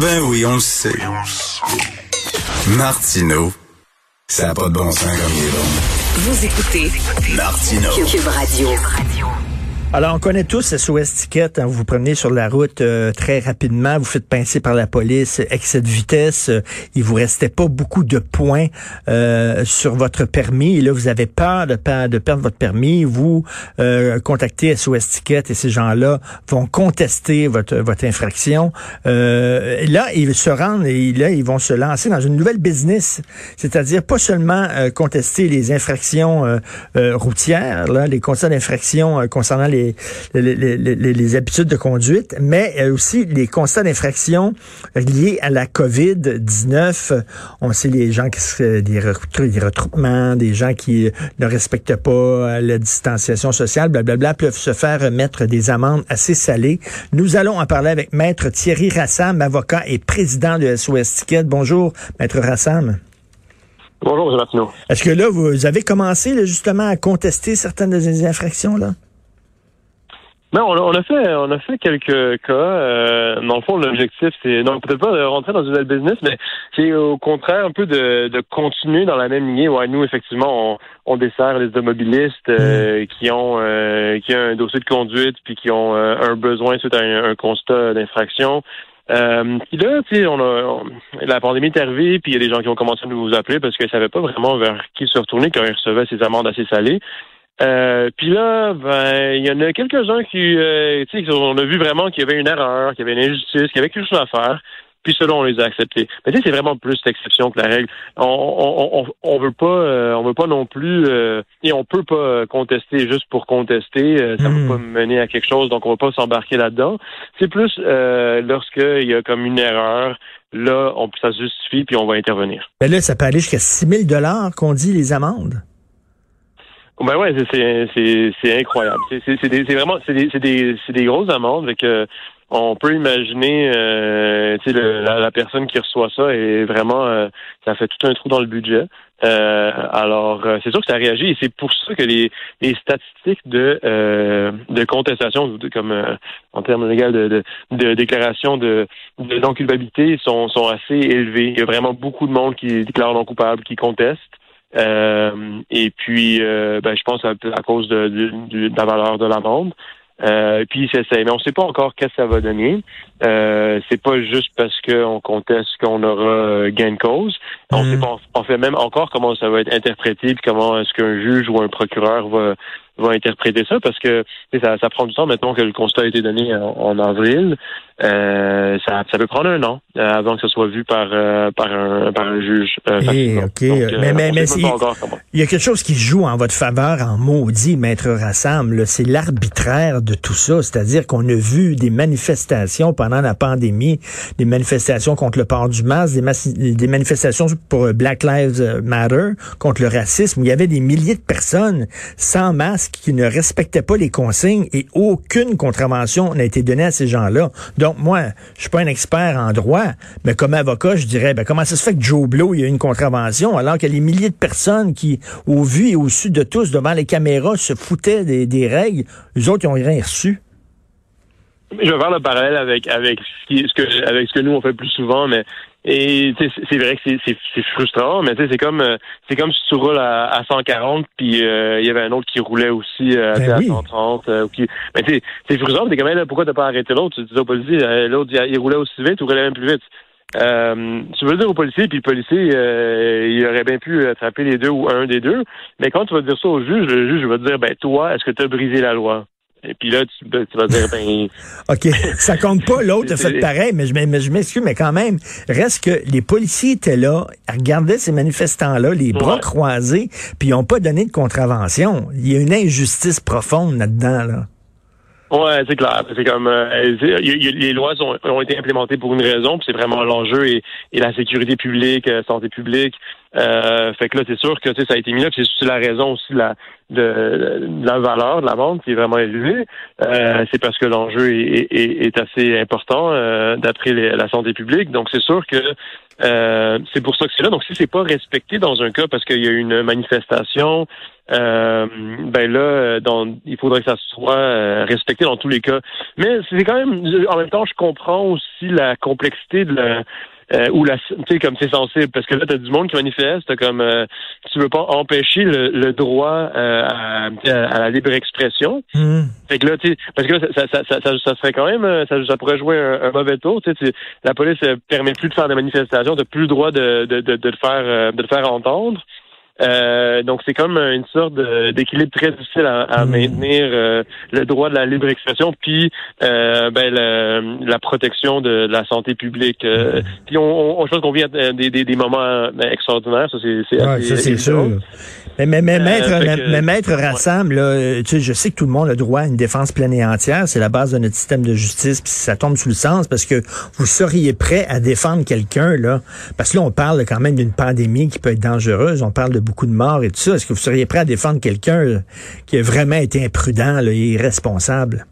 Ben oui, on le sait. Martineau, ça n'a pas de bon sens comme il est bon. Vous écoutez Martino. Cube Radio. Alors, on connaît tous SOS Ticket. Hein, vous vous promenez sur la route euh, très rapidement, vous faites pincer par la police, excès de vitesse. Euh, il vous restait pas beaucoup de points euh, sur votre permis. Et là, vous avez peur de, de perdre votre permis. Vous contactez SOS Ticket et ces gens-là vont contester votre, infraction. là, ils se rendent et là, ils vont se lancer dans une nouvelle business. C'est-à-dire pas seulement contester les infractions routières, les constats d'infraction concernant les les, habitudes de conduite, mais aussi les constats d'infraction liés à la COVID-19. On sait les gens qui se, des, des retroupements, des gens qui ne respectent pas la distanciation sociale, blablabla, peuvent se faire mettre des amendes assez salées. Nous allons en parler avec Maître Thierry Rassam, avocat et président de SOS Ticket. Bonjour, Maître Rassam. Bonjour, M. Martineau. Est-ce que là, vous avez commencé justement à contester certaines de ces infractions là? Non, on a, fait, on a fait quelques cas. Euh, dans le fond, l'objectif, c'est non peut-être pas de rentrer dans une nouvelle business, mais c'est au contraire un peu de, de continuer dans la même lignée. Ouais, nous, effectivement, on, on dessert les automobilistes euh, mm. qui ont euh, qui ont un dossier de conduite puis qui ont un besoin suite à un, constat d'infraction. Euh, puis là, tu sais, on a la pandémie est arrivée, puis il y a des gens qui ont commencé à nous appeler parce qu'ils savaient pas vraiment vers qui se retourner quand ils recevaient ces amendes assez salées. Euh, puis là, ben, il y en a quelques-uns qui, euh, tu sais, on a vu vraiment qu'il y avait une erreur, qu'il y avait une injustice, qu'il y avait quelque chose à faire. Puis selon on les a acceptés. Mais tu sais, c'est vraiment plus l'exception que la règle. On, on, on, veut pas, euh, on veut pas non plus, euh, et on peut pas contester juste pour contester. ça ne va hmm. pas mener à quelque chose, donc on va pas s'embarquer là-dedans. C'est plus euh, lorsqu'il y a comme une erreur, là, on, ça se justifie, puis on va intervenir. Mais là, ça peut aller jusqu'à 6 000 dollars qu'on dit les amendes. Ben ouais, c'est incroyable. C'est vraiment c'est des des des grosses amendes avec euh, on peut imaginer euh, la, la, personne qui reçoit ça et vraiment euh, ça fait tout un trou dans le budget. Euh, alors c'est sûr que ça réagit et c'est pour ça que les, les statistiques de de contestation comme en termes légaux de, de, de, déclaration de, de non culpabilité sont sont assez élevées. Il y a vraiment beaucoup de monde qui déclare non coupable, qui conteste. Euh, et puis, euh, ben, je pense à, à cause de, de, la valeur de la vente. Euh, puis c'est ça. Mais on ne sait pas encore qu'est-ce que ça va donner. Euh, c'est pas juste parce qu'on conteste qu'on aura gain de cause. On mm. sait pas, on fait même encore comment ça va être interprété, puis comment est-ce qu'un juge ou un procureur va va interpréter ça parce que ça, ça prend du temps maintenant que le constat a été donné en, avril. Euh, ça, ça peut prendre un an euh, avant que ce soit vu par euh, par un par un juge. Eh, ok, mais mais, mais il y a quelque chose qui joue en votre faveur en maudit, maître Rassemble. C'est l'arbitraire de tout ça, c'est-à-dire qu'on a vu des manifestations pendant la pandémie, des manifestations contre le port du masque, des, des manifestations pour Black Lives Matter, contre le racisme. il y avait des milliers de personnes sans masque qui ne respectaient pas les consignes et aucune contravention n'a été donnée à ces gens-là. Donc, moi, je suis pas un expert en droit, mais comme avocat, je dirais, ben, comment ça se fait que Joe Blow, il y a une contravention, alors que les milliers de personnes qui, au vu et au su de tous, devant les caméras, se foutaient des, règles, les autres, ils ont rien reçu. Je vais faire le parallèle avec avec ce que avec ce que nous on fait plus souvent, mais et c'est vrai que c'est frustrant, mais c'est comme euh, c'est comme si tu roules à, à 140 puis euh, il y avait un autre qui roulait aussi euh, ben à 130. qui, mais c'est frustrant, t'es quand même là, pourquoi t'as pas arrêté l'autre? Tu dis au policier, l'autre il, roulait aussi vite ou roulait même plus vite. tu veux le dire au policier, puis le policier, il aurait bien pu attraper les deux ou un des deux. Mais quand tu vas dire ça au juge, le juge va te dire, ben toi, est-ce que tu as brisé la loi? Et puis là, tu, ben, vas dire, ben... OK, ça compte pas, l'autre a fait pareil, mais je, mais je m'excuse, mais quand même, reste que les policiers étaient là, regardaient ces manifestants-là, les bras croisés, puis ils n'ont pas donné de contravention. Il y a une injustice profonde là-dedans, là. Ouais, c'est clair. C'est comme euh, les lois ont, été implémentées pour une raison, puis c'est vraiment l'enjeu et, la sécurité publique, euh, santé publique. Euh, fait que là, c'est sûr que ça a été mis là, c'est la raison aussi de la, de, la valeur de la vente qui est vraiment élevée. c'est parce que l'enjeu est, assez important d'après la santé publique. Donc c'est sûr que c'est pour ça que c'est là. Donc si c'est pas respecté dans un cas parce qu'il y a une manifestation, euh, ben là, euh, il faudrait que ça soit euh, respecté dans tous les cas. Mais c'est quand même, en même temps, je comprends aussi la complexité de la, euh, ou la, tu sais, comme c'est sensible, parce que là, t'as du monde qui manifeste, comme, euh, tu veux pas empêcher le, droit à, la libre expression. Hmm. Fait que là, tu parce que là, ça, ça, ça, ça, serait quand même, ça, ça pourrait jouer un, mauvais tour. Tu sais, la police permet plus de faire des manifestations, t'as plus le droit de, de, de, de le faire, de le faire entendre. Euh, donc c'est comme une sorte d'équilibre très difficile à, hmm. maintenir euh, le droit de la libre expression puis euh, ben, la protection de, la santé publique. Hmm. Puis on, on, je pense qu'on vit des, des, des moments extraordinaires, ça c'est ouais, c'est sûr. Mais, mais, mais maître, mais, maître Rassam, là, tu sais, je sais que tout le monde a droit à une défense pleine et entière, c'est la base de notre système de justice, puis ça tombe sous le sens parce que vous seriez prêt à défendre quelqu'un là, parce que là on parle quand même d'une pandémie qui peut être dangereuse, on parle de beaucoup de morts et tout ça. Est-ce que vous seriez prêt à défendre quelqu'un euh, qui a vraiment été imprudent et irresponsable?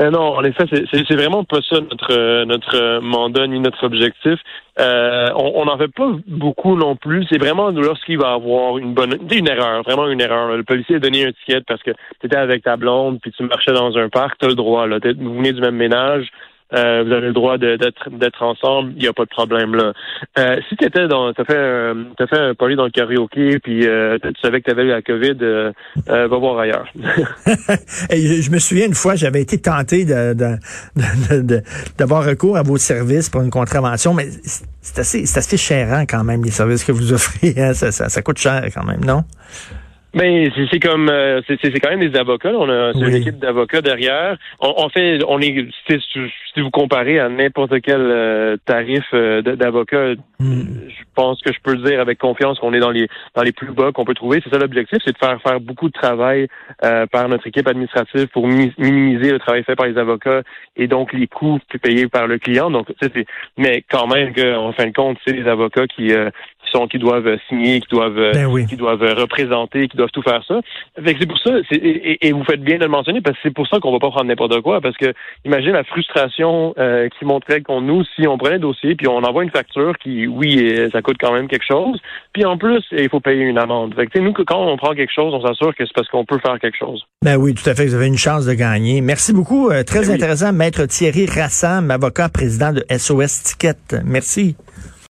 Euh, non, en effet, c'est vraiment pas ça notre notre mandat ni notre objectif. Euh, on n'en fait pas beaucoup non plus. C'est vraiment lorsqu'il va avoir une bonne une erreur, vraiment une erreur. Le policier a donné un ticket parce que tu étais avec ta blonde puis tu marchais dans un parc, tu as le droit. Là. Vous venez du même ménage, euh, vous avez le droit d'être ensemble, il n'y a pas de problème là. Euh, si tu dans t'as fait un t'as fait un poli dans le karaoké puis euh, tu savais que tu avais eu la COVID, euh, va voir ailleurs. je me souviens une fois, j'avais été tenté d'avoir recours à vos services pour une contravention, mais c'est assez assez chérant quand même les services que vous offrez. Hein? Ça, ça, ça coûte cher quand même, non? Mais ben, c'est comme euh, c'est quand même des avocats. On a une équipe d'avocats derrière. On, fait on est si, vous comparez à n'importe quel euh, tarif euh, d'avocat, hmm. Je pense que je peux dire avec confiance qu'on est dans les dans les plus bas qu'on peut trouver. C'est ça l'objectif, c'est de faire faire beaucoup de travail par notre équipe administrative pour minimiser le travail fait par les avocats et donc les coûts payés par le client. Donc c'est mais quand même qu'en fin de compte, c'est les avocats qui qui doivent signer, qui doivent, ben qui doivent représenter, qui doivent tout faire ça. c'est pour ça, et, vous faites bien de le mentionner, parce que c'est pour ça qu'on va pas prendre n'importe quoi, parce que imagine la frustration euh, qui montrait qu'on nous, si on prenait un dossier, puis on envoie une facture qui, oui, ça coûte quand même quelque chose, puis en plus, il faut payer une amende. Fait que, nous, quand on prend quelque chose, on s'assure que c'est parce qu'on peut faire quelque chose. Ben oui, tout à fait, vous avez une chance de gagner. Merci beaucoup. Euh, très ben intéressant, Maître Thierry Rassam, avocat, président de SOS Ticket. Merci.